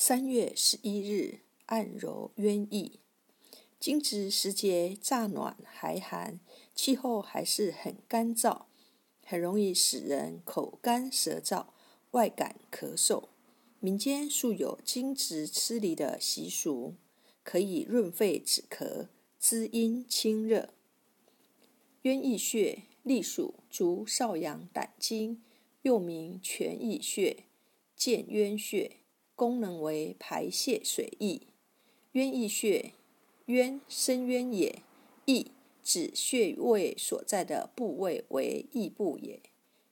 三月十一日，按揉渊翼。今值时节乍暖还寒，气候还是很干燥，很容易使人口干舌燥、外感咳嗽。民间素有金值吃梨的习俗，可以润肺止咳、滋阴清热。渊意穴隶属足少阳胆经，又名泉意穴、见渊穴。功能为排泄水液。渊翼穴，渊深渊也，翼指穴位所在的部位为翼部也。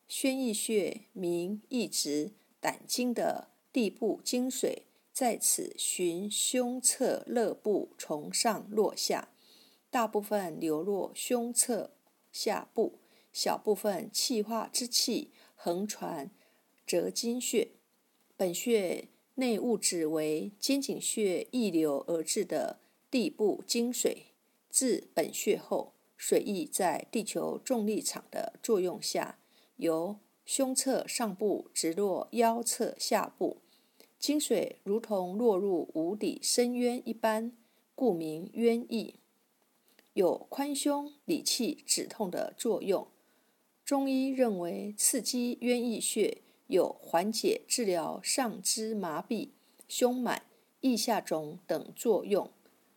宣翼穴名翼直，胆经的地部经水在此循胸侧肋部从上落下，大部分流落胸侧下部，小部分气化之气横传折经穴。本穴。内物质为肩井穴溢流而至的地部经水，至本穴后，水液在地球重力场的作用下，由胸侧上部直落腰侧下部，经水如同落入无底深渊一般，故名渊溢，有宽胸理气止痛的作用。中医认为，刺激渊溢穴。有缓解、治疗上肢麻痹、胸满、腋下肿等作用，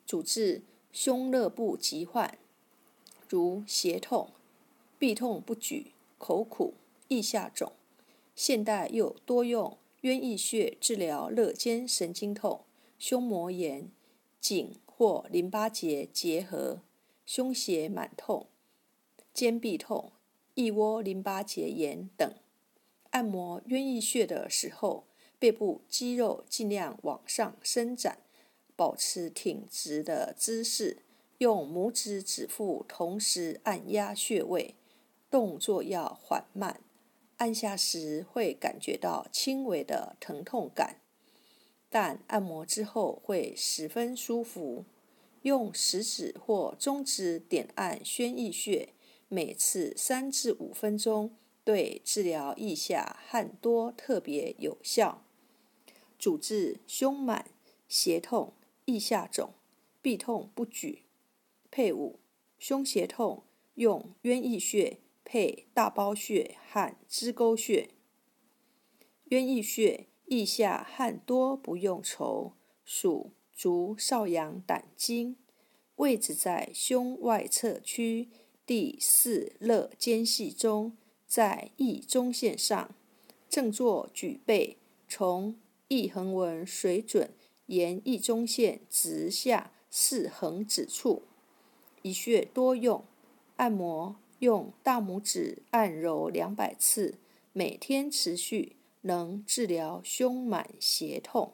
主治胸肋部疾患，如胁痛、臂痛不举、口苦、腋下肿。现代又多用渊翼穴治疗肋间神经痛、胸膜炎、颈或淋巴结结核、胸胁满痛、肩臂痛、腋窝淋巴结炎等。按摩渊翼穴的时候，背部肌肉尽量往上伸展，保持挺直的姿势，用拇指指腹同时按压穴位，动作要缓慢。按下时会感觉到轻微的疼痛感，但按摩之后会十分舒服。用食指或中指点按宣翼穴，每次三至五分钟。对治疗腋下汗多特别有效，主治胸满、胁痛、腋下肿、臂痛不举。配伍胸胁痛用渊翼穴配大包穴和支沟穴。渊翼穴腋下汗多不用愁，属足少阳胆经，位置在胸外侧区第四肋间隙中。在腋中线上，正坐举背，从腋横纹水准沿腋中线直下四横指处，一穴多用。按摩用大拇指按揉两百次，每天持续，能治疗胸满胁痛。